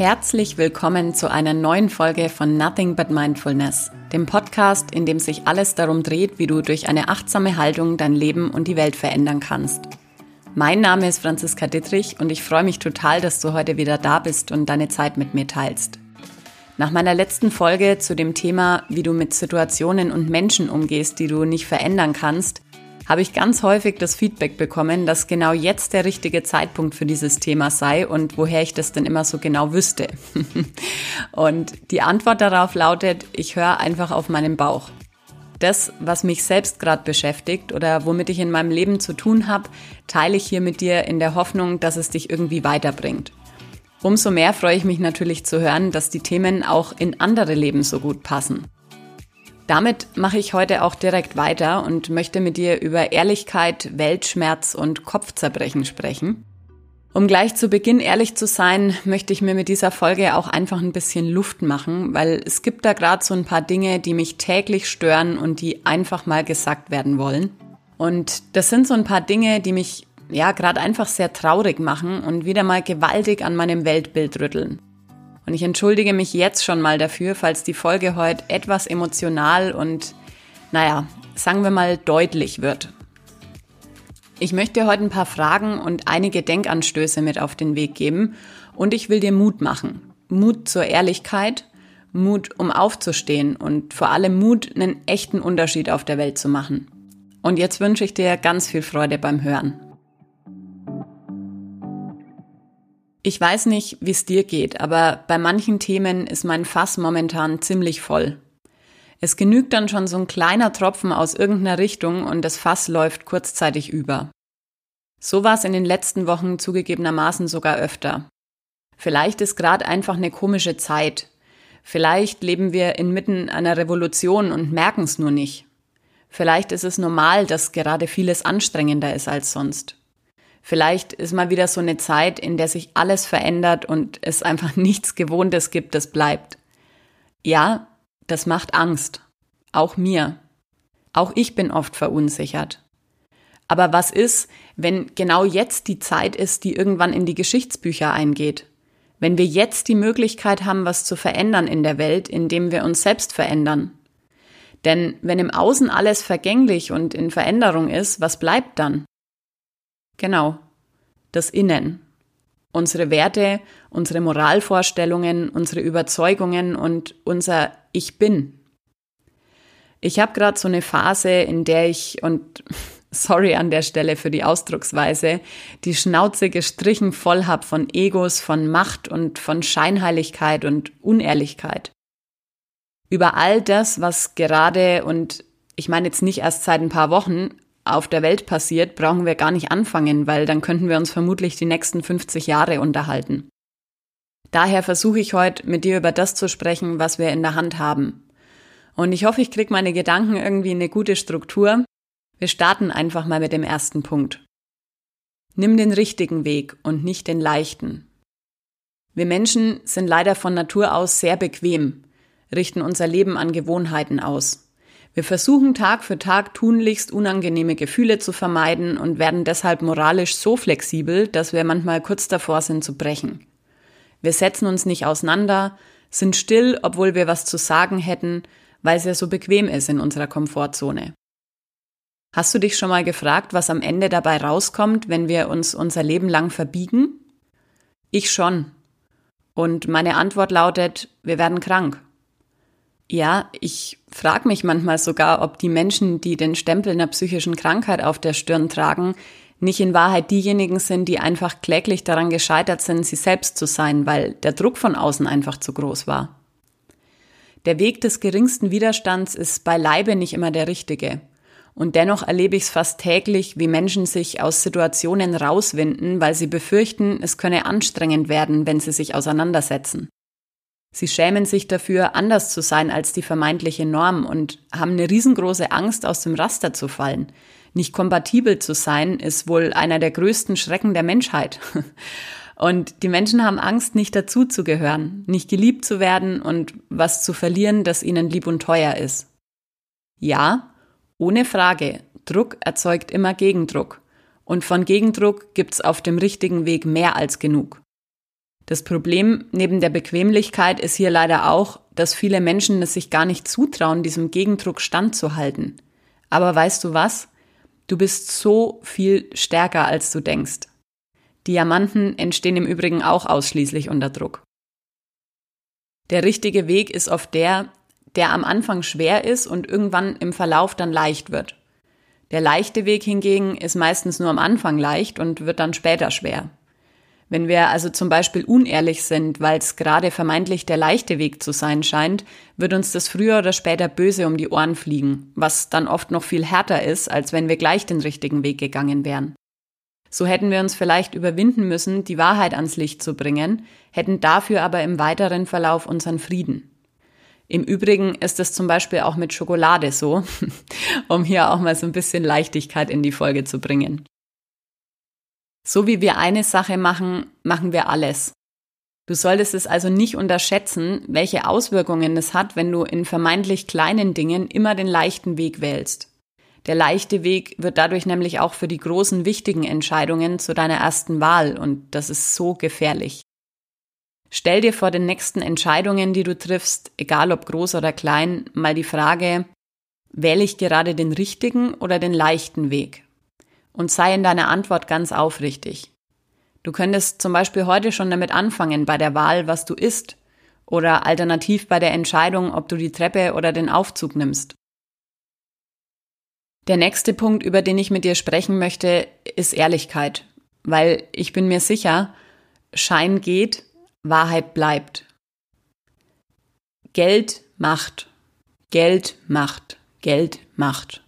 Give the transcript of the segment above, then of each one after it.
Herzlich willkommen zu einer neuen Folge von Nothing But Mindfulness, dem Podcast, in dem sich alles darum dreht, wie du durch eine achtsame Haltung dein Leben und die Welt verändern kannst. Mein Name ist Franziska Dittrich und ich freue mich total, dass du heute wieder da bist und deine Zeit mit mir teilst. Nach meiner letzten Folge zu dem Thema, wie du mit Situationen und Menschen umgehst, die du nicht verändern kannst, habe ich ganz häufig das Feedback bekommen, dass genau jetzt der richtige Zeitpunkt für dieses Thema sei und woher ich das denn immer so genau wüsste. und die Antwort darauf lautet, ich höre einfach auf meinen Bauch. Das, was mich selbst gerade beschäftigt oder womit ich in meinem Leben zu tun habe, teile ich hier mit dir in der Hoffnung, dass es dich irgendwie weiterbringt. Umso mehr freue ich mich natürlich zu hören, dass die Themen auch in andere Leben so gut passen. Damit mache ich heute auch direkt weiter und möchte mit dir über Ehrlichkeit, Weltschmerz und Kopfzerbrechen sprechen. Um gleich zu Beginn ehrlich zu sein, möchte ich mir mit dieser Folge auch einfach ein bisschen Luft machen, weil es gibt da gerade so ein paar Dinge, die mich täglich stören und die einfach mal gesagt werden wollen. Und das sind so ein paar Dinge, die mich ja gerade einfach sehr traurig machen und wieder mal gewaltig an meinem Weltbild rütteln. Und ich entschuldige mich jetzt schon mal dafür, falls die Folge heute etwas emotional und, naja, sagen wir mal deutlich wird. Ich möchte heute ein paar Fragen und einige Denkanstöße mit auf den Weg geben und ich will dir Mut machen. Mut zur Ehrlichkeit, Mut, um aufzustehen und vor allem Mut, einen echten Unterschied auf der Welt zu machen. Und jetzt wünsche ich dir ganz viel Freude beim Hören. Ich weiß nicht, wie es dir geht, aber bei manchen Themen ist mein Fass momentan ziemlich voll. Es genügt dann schon so ein kleiner Tropfen aus irgendeiner Richtung und das Fass läuft kurzzeitig über. So war es in den letzten Wochen zugegebenermaßen sogar öfter. Vielleicht ist gerade einfach eine komische Zeit. Vielleicht leben wir inmitten einer Revolution und merken es nur nicht. Vielleicht ist es normal, dass gerade vieles anstrengender ist als sonst. Vielleicht ist mal wieder so eine Zeit, in der sich alles verändert und es einfach nichts Gewohntes gibt, das bleibt. Ja, das macht Angst. Auch mir. Auch ich bin oft verunsichert. Aber was ist, wenn genau jetzt die Zeit ist, die irgendwann in die Geschichtsbücher eingeht? Wenn wir jetzt die Möglichkeit haben, was zu verändern in der Welt, indem wir uns selbst verändern? Denn wenn im Außen alles vergänglich und in Veränderung ist, was bleibt dann? Genau, das Innen. Unsere Werte, unsere Moralvorstellungen, unsere Überzeugungen und unser Ich bin. Ich habe gerade so eine Phase, in der ich, und sorry an der Stelle für die Ausdrucksweise, die Schnauze gestrichen voll hab von Egos, von Macht und von Scheinheiligkeit und Unehrlichkeit. Über all das, was gerade, und ich meine jetzt nicht erst seit ein paar Wochen, auf der Welt passiert, brauchen wir gar nicht anfangen, weil dann könnten wir uns vermutlich die nächsten 50 Jahre unterhalten. Daher versuche ich heute mit dir über das zu sprechen, was wir in der Hand haben. Und ich hoffe, ich kriege meine Gedanken irgendwie in eine gute Struktur. Wir starten einfach mal mit dem ersten Punkt. Nimm den richtigen Weg und nicht den leichten. Wir Menschen sind leider von Natur aus sehr bequem, richten unser Leben an Gewohnheiten aus. Wir versuchen Tag für Tag tunlichst unangenehme Gefühle zu vermeiden und werden deshalb moralisch so flexibel, dass wir manchmal kurz davor sind zu brechen. Wir setzen uns nicht auseinander, sind still, obwohl wir was zu sagen hätten, weil es ja so bequem ist in unserer Komfortzone. Hast du dich schon mal gefragt, was am Ende dabei rauskommt, wenn wir uns unser Leben lang verbiegen? Ich schon. Und meine Antwort lautet, wir werden krank. Ja, ich frage mich manchmal sogar, ob die Menschen, die den Stempel einer psychischen Krankheit auf der Stirn tragen, nicht in Wahrheit diejenigen sind, die einfach kläglich daran gescheitert sind, sie selbst zu sein, weil der Druck von außen einfach zu groß war. Der Weg des geringsten Widerstands ist beileibe nicht immer der richtige. Und dennoch erlebe ich es fast täglich, wie Menschen sich aus Situationen rauswinden, weil sie befürchten, es könne anstrengend werden, wenn sie sich auseinandersetzen. Sie schämen sich dafür, anders zu sein als die vermeintliche Norm und haben eine riesengroße Angst, aus dem Raster zu fallen. Nicht kompatibel zu sein, ist wohl einer der größten Schrecken der Menschheit. Und die Menschen haben Angst, nicht dazuzugehören, nicht geliebt zu werden und was zu verlieren, das ihnen lieb und teuer ist. Ja, ohne Frage, Druck erzeugt immer Gegendruck. Und von Gegendruck gibt's auf dem richtigen Weg mehr als genug. Das Problem neben der Bequemlichkeit ist hier leider auch, dass viele Menschen es sich gar nicht zutrauen, diesem Gegendruck standzuhalten. Aber weißt du was? Du bist so viel stärker, als du denkst. Diamanten entstehen im Übrigen auch ausschließlich unter Druck. Der richtige Weg ist oft der, der am Anfang schwer ist und irgendwann im Verlauf dann leicht wird. Der leichte Weg hingegen ist meistens nur am Anfang leicht und wird dann später schwer. Wenn wir also zum Beispiel unehrlich sind, weil es gerade vermeintlich der leichte Weg zu sein scheint, wird uns das früher oder später böse um die Ohren fliegen, was dann oft noch viel härter ist, als wenn wir gleich den richtigen Weg gegangen wären. So hätten wir uns vielleicht überwinden müssen, die Wahrheit ans Licht zu bringen, hätten dafür aber im weiteren Verlauf unseren Frieden. Im Übrigen ist es zum Beispiel auch mit Schokolade so, um hier auch mal so ein bisschen Leichtigkeit in die Folge zu bringen. So wie wir eine Sache machen, machen wir alles. Du solltest es also nicht unterschätzen, welche Auswirkungen es hat, wenn du in vermeintlich kleinen Dingen immer den leichten Weg wählst. Der leichte Weg wird dadurch nämlich auch für die großen wichtigen Entscheidungen zu deiner ersten Wahl und das ist so gefährlich. Stell dir vor den nächsten Entscheidungen, die du triffst, egal ob groß oder klein, mal die Frage, wähle ich gerade den richtigen oder den leichten Weg? Und sei in deiner Antwort ganz aufrichtig. Du könntest zum Beispiel heute schon damit anfangen bei der Wahl, was du isst oder alternativ bei der Entscheidung, ob du die Treppe oder den Aufzug nimmst. Der nächste Punkt, über den ich mit dir sprechen möchte, ist Ehrlichkeit, weil ich bin mir sicher, Schein geht, Wahrheit bleibt. Geld macht, Geld macht, Geld macht.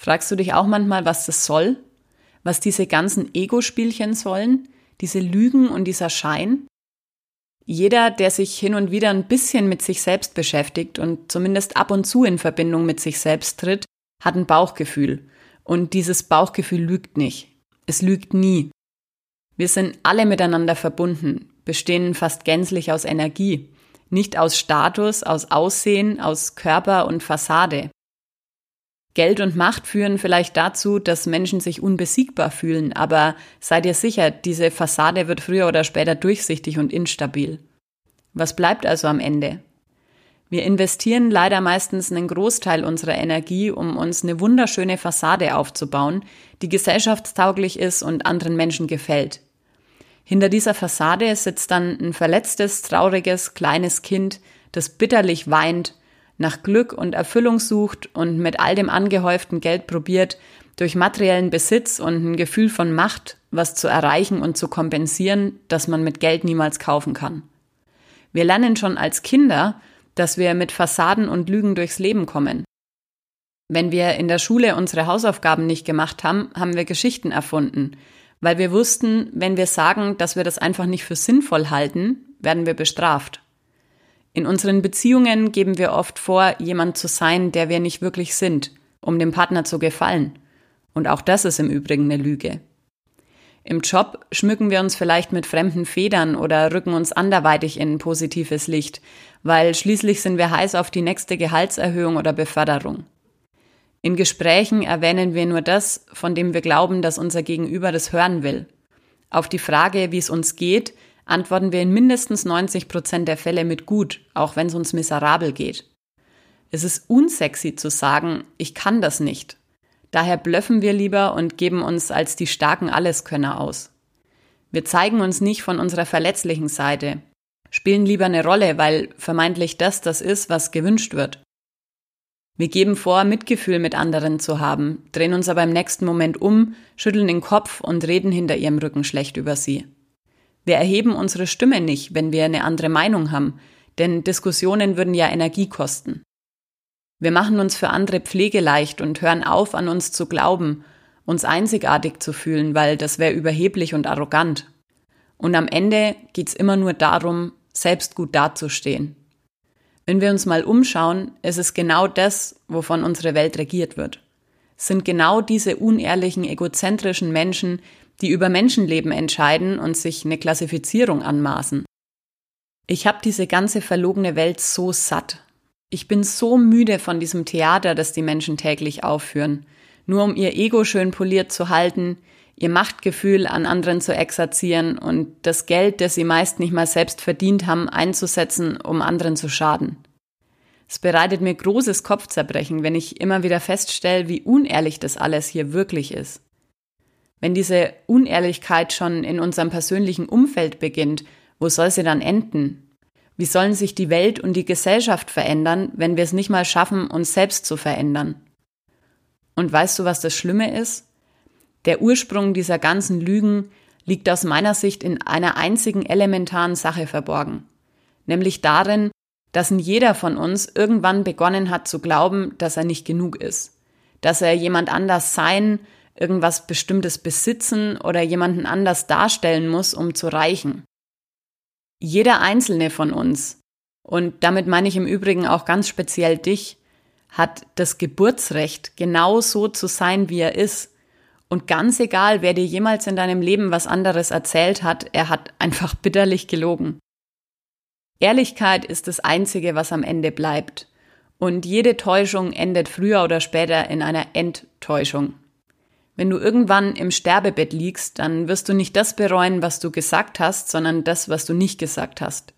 Fragst du dich auch manchmal, was das soll? Was diese ganzen Ego-Spielchen sollen? Diese Lügen und dieser Schein? Jeder, der sich hin und wieder ein bisschen mit sich selbst beschäftigt und zumindest ab und zu in Verbindung mit sich selbst tritt, hat ein Bauchgefühl. Und dieses Bauchgefühl lügt nicht. Es lügt nie. Wir sind alle miteinander verbunden, bestehen fast gänzlich aus Energie, nicht aus Status, aus Aussehen, aus Körper und Fassade. Geld und Macht führen vielleicht dazu, dass Menschen sich unbesiegbar fühlen, aber sei dir sicher, diese Fassade wird früher oder später durchsichtig und instabil. Was bleibt also am Ende? Wir investieren leider meistens einen Großteil unserer Energie, um uns eine wunderschöne Fassade aufzubauen, die gesellschaftstauglich ist und anderen Menschen gefällt. Hinter dieser Fassade sitzt dann ein verletztes, trauriges, kleines Kind, das bitterlich weint nach Glück und Erfüllung sucht und mit all dem angehäuften Geld probiert, durch materiellen Besitz und ein Gefühl von Macht was zu erreichen und zu kompensieren, das man mit Geld niemals kaufen kann. Wir lernen schon als Kinder, dass wir mit Fassaden und Lügen durchs Leben kommen. Wenn wir in der Schule unsere Hausaufgaben nicht gemacht haben, haben wir Geschichten erfunden, weil wir wussten, wenn wir sagen, dass wir das einfach nicht für sinnvoll halten, werden wir bestraft. In unseren Beziehungen geben wir oft vor, jemand zu sein, der wir nicht wirklich sind, um dem Partner zu gefallen. Und auch das ist im Übrigen eine Lüge. Im Job schmücken wir uns vielleicht mit fremden Federn oder rücken uns anderweitig in positives Licht, weil schließlich sind wir heiß auf die nächste Gehaltserhöhung oder Beförderung. In Gesprächen erwähnen wir nur das, von dem wir glauben, dass unser Gegenüber das hören will. Auf die Frage, wie es uns geht, antworten wir in mindestens 90 Prozent der Fälle mit gut, auch wenn es uns miserabel geht. Es ist unsexy zu sagen, ich kann das nicht. Daher blöffen wir lieber und geben uns als die starken Alleskönner aus. Wir zeigen uns nicht von unserer verletzlichen Seite, spielen lieber eine Rolle, weil vermeintlich das das ist, was gewünscht wird. Wir geben vor, Mitgefühl mit anderen zu haben, drehen uns aber im nächsten Moment um, schütteln den Kopf und reden hinter ihrem Rücken schlecht über sie. Wir erheben unsere Stimme nicht, wenn wir eine andere Meinung haben, denn Diskussionen würden ja Energie kosten. Wir machen uns für andere pflegeleicht und hören auf, an uns zu glauben, uns einzigartig zu fühlen, weil das wäre überheblich und arrogant. Und am Ende geht's immer nur darum, selbst gut dazustehen. Wenn wir uns mal umschauen, ist es genau das, wovon unsere Welt regiert wird. Es sind genau diese unehrlichen, egozentrischen Menschen, die über Menschenleben entscheiden und sich eine Klassifizierung anmaßen. Ich habe diese ganze verlogene Welt so satt. Ich bin so müde von diesem Theater, das die Menschen täglich aufführen, nur um ihr Ego schön poliert zu halten, ihr Machtgefühl an anderen zu exerzieren und das Geld, das sie meist nicht mal selbst verdient haben, einzusetzen, um anderen zu schaden. Es bereitet mir großes Kopfzerbrechen, wenn ich immer wieder feststelle, wie unehrlich das alles hier wirklich ist. Wenn diese Unehrlichkeit schon in unserem persönlichen Umfeld beginnt, wo soll sie dann enden? Wie sollen sich die Welt und die Gesellschaft verändern, wenn wir es nicht mal schaffen, uns selbst zu verändern? Und weißt du, was das Schlimme ist? Der Ursprung dieser ganzen Lügen liegt aus meiner Sicht in einer einzigen elementaren Sache verborgen, nämlich darin, dass in jeder von uns irgendwann begonnen hat zu glauben, dass er nicht genug ist, dass er jemand anders sein, irgendwas Bestimmtes besitzen oder jemanden anders darstellen muss, um zu reichen. Jeder einzelne von uns, und damit meine ich im Übrigen auch ganz speziell dich, hat das Geburtsrecht, genau so zu sein, wie er ist. Und ganz egal, wer dir jemals in deinem Leben was anderes erzählt hat, er hat einfach bitterlich gelogen. Ehrlichkeit ist das Einzige, was am Ende bleibt. Und jede Täuschung endet früher oder später in einer Enttäuschung. Wenn du irgendwann im Sterbebett liegst, dann wirst du nicht das bereuen, was du gesagt hast, sondern das, was du nicht gesagt hast.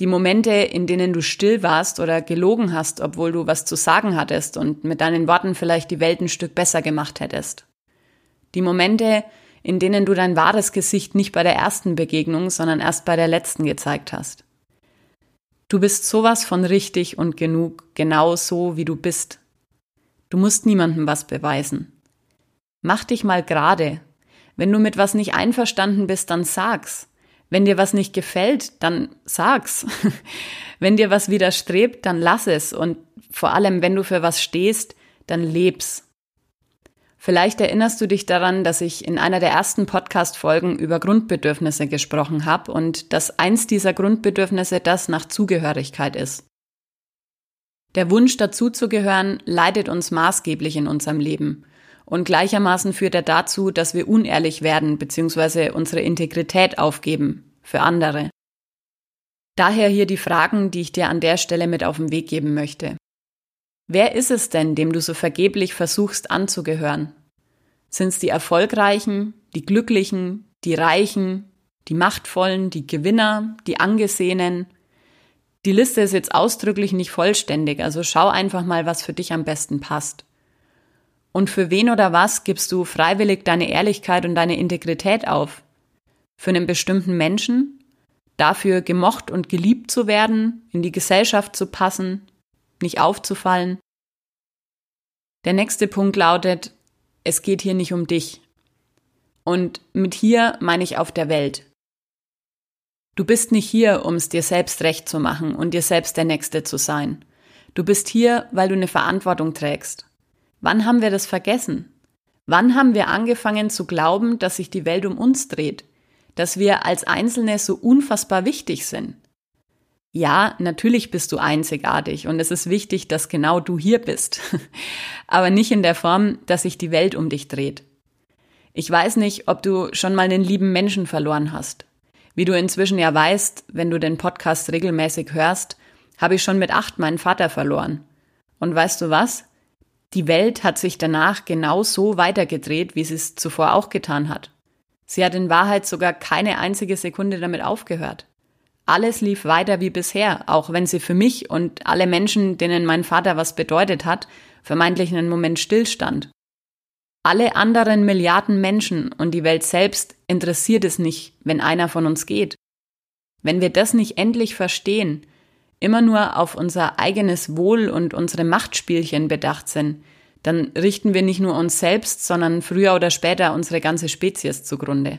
Die Momente, in denen du still warst oder gelogen hast, obwohl du was zu sagen hattest und mit deinen Worten vielleicht die Welt ein Stück besser gemacht hättest. Die Momente, in denen du dein wahres Gesicht nicht bei der ersten Begegnung, sondern erst bei der letzten gezeigt hast. Du bist sowas von richtig und genug, genau so, wie du bist. Du musst niemandem was beweisen. Mach dich mal gerade. Wenn du mit was nicht einverstanden bist, dann sag's. Wenn dir was nicht gefällt, dann sag's. wenn dir was widerstrebt, dann lass es. Und vor allem, wenn du für was stehst, dann leb's. Vielleicht erinnerst du dich daran, dass ich in einer der ersten Podcast-Folgen über Grundbedürfnisse gesprochen habe und dass eins dieser Grundbedürfnisse das nach Zugehörigkeit ist. Der Wunsch dazuzugehören leitet uns maßgeblich in unserem Leben und gleichermaßen führt er dazu, dass wir unehrlich werden bzw. unsere Integrität aufgeben für andere. Daher hier die Fragen, die ich dir an der Stelle mit auf den Weg geben möchte. Wer ist es denn, dem du so vergeblich versuchst anzugehören? Sind es die Erfolgreichen, die Glücklichen, die Reichen, die Machtvollen, die Gewinner, die Angesehenen? Die Liste ist jetzt ausdrücklich nicht vollständig, also schau einfach mal, was für dich am besten passt. Und für wen oder was gibst du freiwillig deine Ehrlichkeit und deine Integrität auf? Für einen bestimmten Menschen? Dafür gemocht und geliebt zu werden, in die Gesellschaft zu passen, nicht aufzufallen? Der nächste Punkt lautet, es geht hier nicht um dich. Und mit hier meine ich auf der Welt. Du bist nicht hier, um es dir selbst recht zu machen und dir selbst der Nächste zu sein. Du bist hier, weil du eine Verantwortung trägst. Wann haben wir das vergessen? Wann haben wir angefangen zu glauben, dass sich die Welt um uns dreht? Dass wir als Einzelne so unfassbar wichtig sind? Ja, natürlich bist du einzigartig und es ist wichtig, dass genau du hier bist. Aber nicht in der Form, dass sich die Welt um dich dreht. Ich weiß nicht, ob du schon mal einen lieben Menschen verloren hast. Wie du inzwischen ja weißt, wenn du den Podcast regelmäßig hörst, habe ich schon mit acht meinen Vater verloren. Und weißt du was? Die Welt hat sich danach genau so weitergedreht, wie sie es zuvor auch getan hat. Sie hat in Wahrheit sogar keine einzige Sekunde damit aufgehört. Alles lief weiter wie bisher, auch wenn sie für mich und alle Menschen, denen mein Vater was bedeutet hat, vermeintlich einen Moment stillstand. Alle anderen Milliarden Menschen und die Welt selbst interessiert es nicht, wenn einer von uns geht. Wenn wir das nicht endlich verstehen, immer nur auf unser eigenes Wohl und unsere Machtspielchen bedacht sind, dann richten wir nicht nur uns selbst, sondern früher oder später unsere ganze Spezies zugrunde.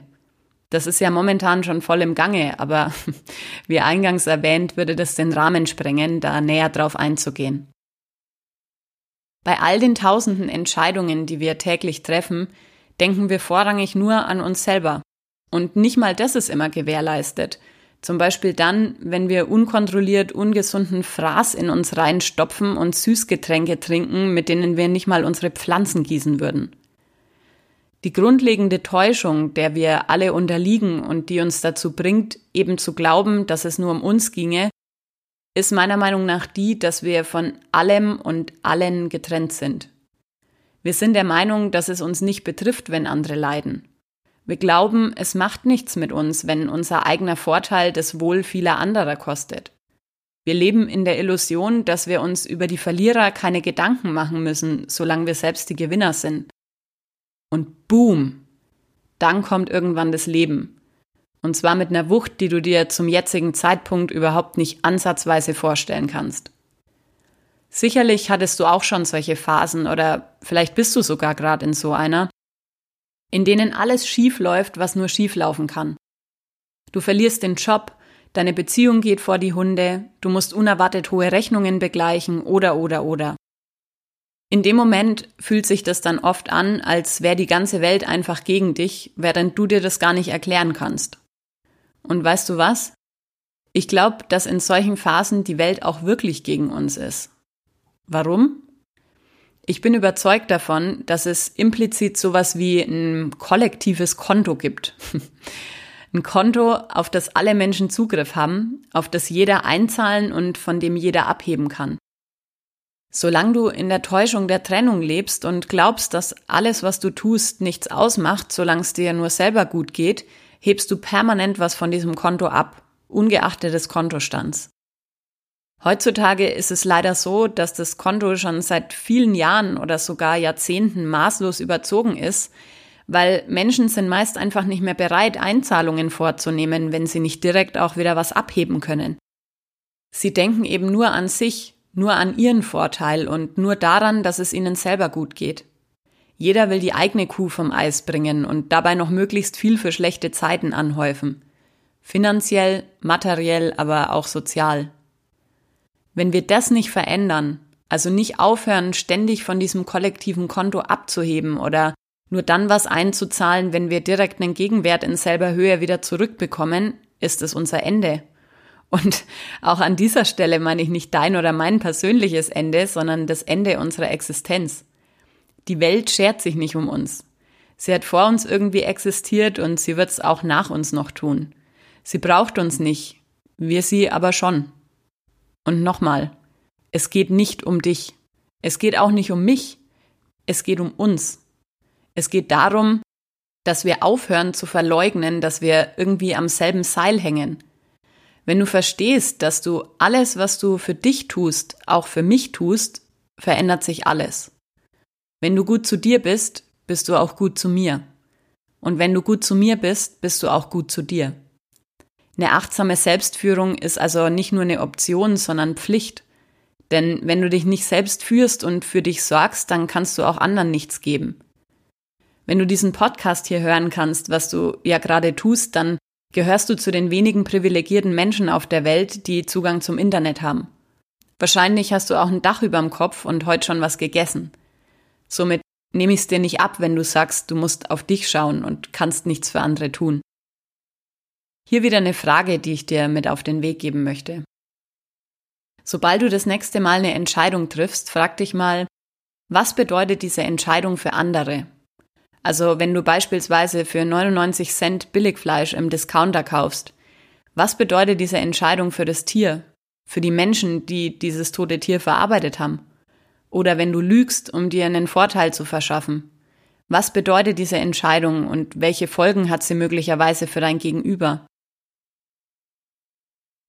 Das ist ja momentan schon voll im Gange, aber wie eingangs erwähnt, würde das den Rahmen sprengen, da näher drauf einzugehen. Bei all den tausenden Entscheidungen, die wir täglich treffen, denken wir vorrangig nur an uns selber. Und nicht mal das ist immer gewährleistet, zum Beispiel dann, wenn wir unkontrolliert ungesunden Fraß in uns reinstopfen und Süßgetränke trinken, mit denen wir nicht mal unsere Pflanzen gießen würden. Die grundlegende Täuschung, der wir alle unterliegen und die uns dazu bringt, eben zu glauben, dass es nur um uns ginge, ist meiner Meinung nach die, dass wir von allem und allen getrennt sind. Wir sind der Meinung, dass es uns nicht betrifft, wenn andere leiden. Wir glauben, es macht nichts mit uns, wenn unser eigener Vorteil das Wohl vieler anderer kostet. Wir leben in der Illusion, dass wir uns über die Verlierer keine Gedanken machen müssen, solange wir selbst die Gewinner sind. Und boom, dann kommt irgendwann das Leben. Und zwar mit einer Wucht, die du dir zum jetzigen Zeitpunkt überhaupt nicht ansatzweise vorstellen kannst. Sicherlich hattest du auch schon solche Phasen oder vielleicht bist du sogar gerade in so einer, in denen alles schief läuft, was nur schief laufen kann. Du verlierst den Job, deine Beziehung geht vor die Hunde, du musst unerwartet hohe Rechnungen begleichen oder oder oder. In dem Moment fühlt sich das dann oft an, als wäre die ganze Welt einfach gegen dich, während du dir das gar nicht erklären kannst. Und weißt du was? Ich glaube, dass in solchen Phasen die Welt auch wirklich gegen uns ist. Warum? Ich bin überzeugt davon, dass es implizit sowas wie ein kollektives Konto gibt. ein Konto, auf das alle Menschen Zugriff haben, auf das jeder einzahlen und von dem jeder abheben kann. Solange du in der Täuschung der Trennung lebst und glaubst, dass alles, was du tust, nichts ausmacht, solange es dir nur selber gut geht, hebst du permanent was von diesem Konto ab, ungeachtet des Kontostands. Heutzutage ist es leider so, dass das Konto schon seit vielen Jahren oder sogar Jahrzehnten maßlos überzogen ist, weil Menschen sind meist einfach nicht mehr bereit, Einzahlungen vorzunehmen, wenn sie nicht direkt auch wieder was abheben können. Sie denken eben nur an sich, nur an ihren Vorteil und nur daran, dass es ihnen selber gut geht. Jeder will die eigene Kuh vom Eis bringen und dabei noch möglichst viel für schlechte Zeiten anhäufen. Finanziell, materiell, aber auch sozial. Wenn wir das nicht verändern, also nicht aufhören, ständig von diesem kollektiven Konto abzuheben oder nur dann was einzuzahlen, wenn wir direkt einen Gegenwert in selber Höhe wieder zurückbekommen, ist es unser Ende. Und auch an dieser Stelle meine ich nicht dein oder mein persönliches Ende, sondern das Ende unserer Existenz. Die Welt schert sich nicht um uns. Sie hat vor uns irgendwie existiert und sie wird es auch nach uns noch tun. Sie braucht uns nicht, wir sie aber schon. Und nochmal, es geht nicht um dich. Es geht auch nicht um mich. Es geht um uns. Es geht darum, dass wir aufhören zu verleugnen, dass wir irgendwie am selben Seil hängen. Wenn du verstehst, dass du alles, was du für dich tust, auch für mich tust, verändert sich alles. Wenn du gut zu dir bist, bist du auch gut zu mir. Und wenn du gut zu mir bist, bist du auch gut zu dir. Eine achtsame Selbstführung ist also nicht nur eine Option, sondern Pflicht. Denn wenn du dich nicht selbst führst und für dich sorgst, dann kannst du auch anderen nichts geben. Wenn du diesen Podcast hier hören kannst, was du ja gerade tust, dann gehörst du zu den wenigen privilegierten Menschen auf der Welt, die Zugang zum Internet haben. Wahrscheinlich hast du auch ein Dach überm Kopf und heute schon was gegessen. Somit nehme ich es dir nicht ab, wenn du sagst, du musst auf dich schauen und kannst nichts für andere tun. Hier wieder eine Frage, die ich dir mit auf den Weg geben möchte. Sobald du das nächste Mal eine Entscheidung triffst, frag dich mal, was bedeutet diese Entscheidung für andere? Also wenn du beispielsweise für 99 Cent Billigfleisch im Discounter kaufst, was bedeutet diese Entscheidung für das Tier, für die Menschen, die dieses tote Tier verarbeitet haben? Oder wenn du lügst, um dir einen Vorteil zu verschaffen, was bedeutet diese Entscheidung und welche Folgen hat sie möglicherweise für dein Gegenüber?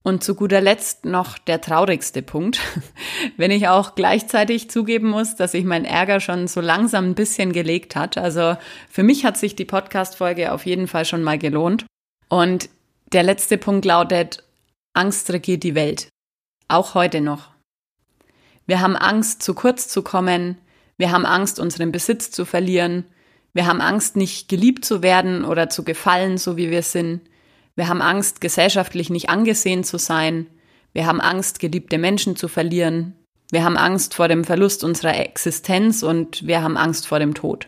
Und zu guter Letzt noch der traurigste Punkt, wenn ich auch gleichzeitig zugeben muss, dass sich mein Ärger schon so langsam ein bisschen gelegt hat. Also für mich hat sich die Podcast-Folge auf jeden Fall schon mal gelohnt. Und der letzte Punkt lautet, Angst regiert die Welt. Auch heute noch. Wir haben Angst, zu kurz zu kommen. Wir haben Angst, unseren Besitz zu verlieren. Wir haben Angst, nicht geliebt zu werden oder zu gefallen, so wie wir sind. Wir haben Angst, gesellschaftlich nicht angesehen zu sein. Wir haben Angst, geliebte Menschen zu verlieren. Wir haben Angst vor dem Verlust unserer Existenz und wir haben Angst vor dem Tod.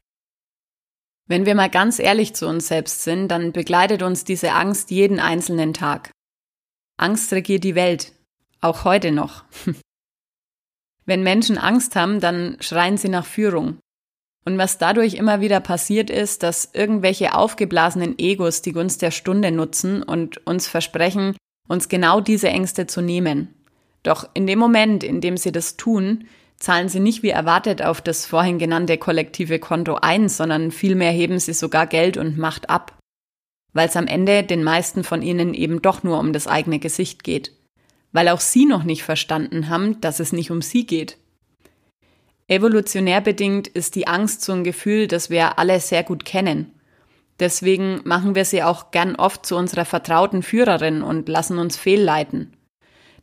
Wenn wir mal ganz ehrlich zu uns selbst sind, dann begleitet uns diese Angst jeden einzelnen Tag. Angst regiert die Welt, auch heute noch. Wenn Menschen Angst haben, dann schreien sie nach Führung. Und was dadurch immer wieder passiert ist, dass irgendwelche aufgeblasenen Egos die Gunst der Stunde nutzen und uns versprechen, uns genau diese Ängste zu nehmen. Doch in dem Moment, in dem sie das tun, zahlen sie nicht wie erwartet auf das vorhin genannte kollektive Konto ein, sondern vielmehr heben sie sogar Geld und Macht ab. weil es am Ende den meisten von ihnen eben doch nur um das eigene Gesicht geht, weil auch sie noch nicht verstanden haben, dass es nicht um sie geht. Evolutionär bedingt ist die Angst so ein Gefühl, das wir alle sehr gut kennen. Deswegen machen wir sie auch gern oft zu unserer vertrauten Führerin und lassen uns fehlleiten.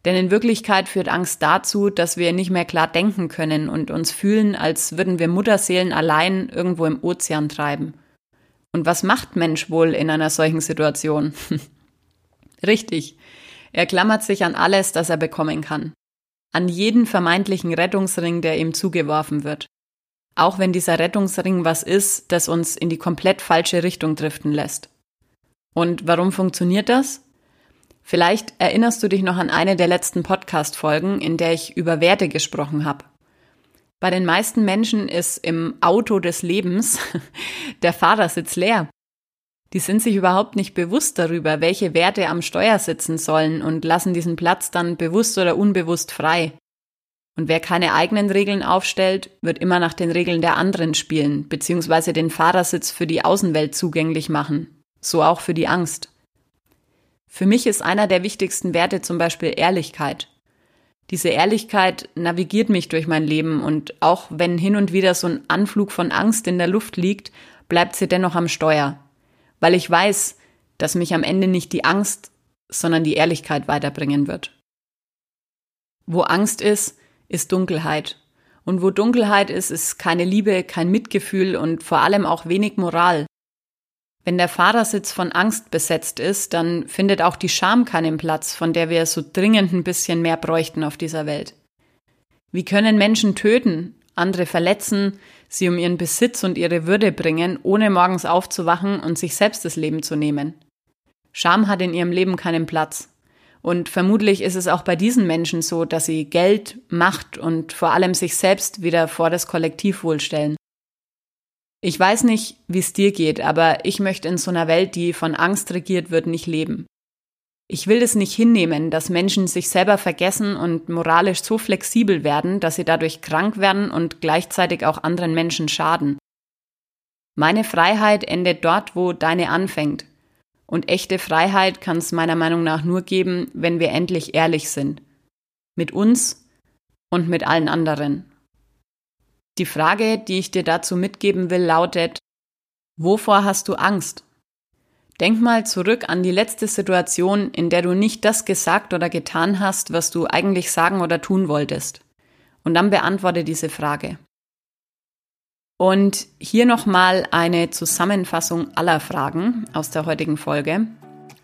Denn in Wirklichkeit führt Angst dazu, dass wir nicht mehr klar denken können und uns fühlen, als würden wir Mutterseelen allein irgendwo im Ozean treiben. Und was macht Mensch wohl in einer solchen Situation? Richtig, er klammert sich an alles, das er bekommen kann. An jeden vermeintlichen Rettungsring, der ihm zugeworfen wird. Auch wenn dieser Rettungsring was ist, das uns in die komplett falsche Richtung driften lässt. Und warum funktioniert das? Vielleicht erinnerst du dich noch an eine der letzten Podcast-Folgen, in der ich über Werte gesprochen habe. Bei den meisten Menschen ist im Auto des Lebens der Fahrersitz leer. Die sind sich überhaupt nicht bewusst darüber, welche Werte am Steuer sitzen sollen und lassen diesen Platz dann bewusst oder unbewusst frei. Und wer keine eigenen Regeln aufstellt, wird immer nach den Regeln der anderen spielen, beziehungsweise den Fahrersitz für die Außenwelt zugänglich machen. So auch für die Angst. Für mich ist einer der wichtigsten Werte zum Beispiel Ehrlichkeit. Diese Ehrlichkeit navigiert mich durch mein Leben und auch wenn hin und wieder so ein Anflug von Angst in der Luft liegt, bleibt sie dennoch am Steuer. Weil ich weiß, dass mich am Ende nicht die Angst, sondern die Ehrlichkeit weiterbringen wird. Wo Angst ist, ist Dunkelheit. Und wo Dunkelheit ist, ist keine Liebe, kein Mitgefühl und vor allem auch wenig Moral. Wenn der Fahrersitz von Angst besetzt ist, dann findet auch die Scham keinen Platz, von der wir so dringend ein bisschen mehr bräuchten auf dieser Welt. Wie können Menschen töten, andere verletzen, sie um ihren Besitz und ihre Würde bringen, ohne morgens aufzuwachen und sich selbst das Leben zu nehmen? Scham hat in ihrem Leben keinen Platz. Und vermutlich ist es auch bei diesen Menschen so, dass sie Geld, Macht und vor allem sich selbst wieder vor das Kollektivwohl stellen. Ich weiß nicht, wie es dir geht, aber ich möchte in so einer Welt, die von Angst regiert wird, nicht leben. Ich will es nicht hinnehmen, dass Menschen sich selber vergessen und moralisch so flexibel werden, dass sie dadurch krank werden und gleichzeitig auch anderen Menschen schaden. Meine Freiheit endet dort, wo deine anfängt. Und echte Freiheit kann es meiner Meinung nach nur geben, wenn wir endlich ehrlich sind. Mit uns und mit allen anderen. Die Frage, die ich dir dazu mitgeben will, lautet, wovor hast du Angst? Denk mal zurück an die letzte Situation, in der du nicht das gesagt oder getan hast, was du eigentlich sagen oder tun wolltest. Und dann beantworte diese Frage. Und hier nochmal eine Zusammenfassung aller Fragen aus der heutigen Folge.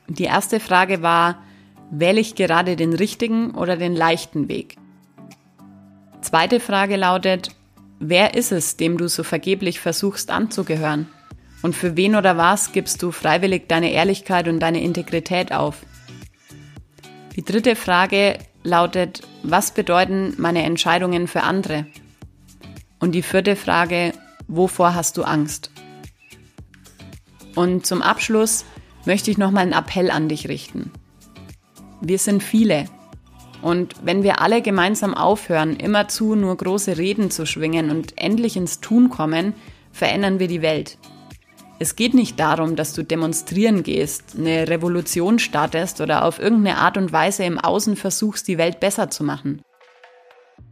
Die erste Frage war, wähle ich gerade den richtigen oder den leichten Weg? Zweite Frage lautet, Wer ist es, dem du so vergeblich versuchst anzugehören? Und für wen oder was gibst du freiwillig deine Ehrlichkeit und deine Integrität auf? Die dritte Frage lautet, was bedeuten meine Entscheidungen für andere? Und die vierte Frage, wovor hast du Angst? Und zum Abschluss möchte ich nochmal einen Appell an dich richten. Wir sind viele und wenn wir alle gemeinsam aufhören, immerzu nur große Reden zu schwingen und endlich ins Tun kommen, verändern wir die Welt. Es geht nicht darum, dass du demonstrieren gehst, eine Revolution startest oder auf irgendeine Art und Weise im Außen versuchst, die Welt besser zu machen.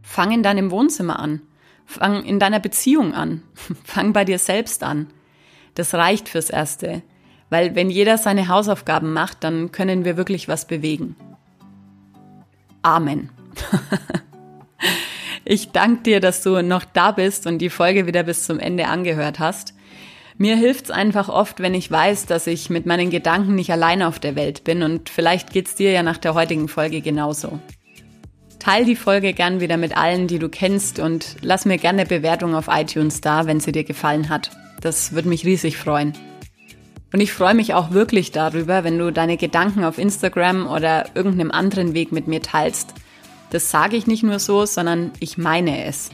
Fang in deinem Wohnzimmer an. Fang in deiner Beziehung an. Fang bei dir selbst an. Das reicht fürs Erste. Weil wenn jeder seine Hausaufgaben macht, dann können wir wirklich was bewegen. Amen. ich danke dir, dass du noch da bist und die Folge wieder bis zum Ende angehört hast. Mir hilft's einfach oft, wenn ich weiß, dass ich mit meinen Gedanken nicht alleine auf der Welt bin und vielleicht geht's dir ja nach der heutigen Folge genauso. Teil die Folge gern wieder mit allen, die du kennst und lass mir gerne Bewertung auf iTunes da, wenn sie dir gefallen hat. Das würde mich riesig freuen. Und ich freue mich auch wirklich darüber, wenn du deine Gedanken auf Instagram oder irgendeinem anderen Weg mit mir teilst. Das sage ich nicht nur so, sondern ich meine es.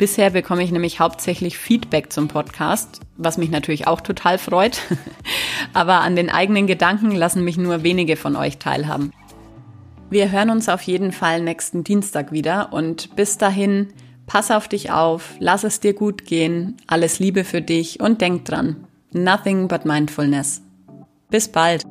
Bisher bekomme ich nämlich hauptsächlich Feedback zum Podcast, was mich natürlich auch total freut. Aber an den eigenen Gedanken lassen mich nur wenige von euch teilhaben. Wir hören uns auf jeden Fall nächsten Dienstag wieder und bis dahin, pass auf dich auf, lass es dir gut gehen, alles Liebe für dich und denk dran, Nothing but mindfulness. Bis bald.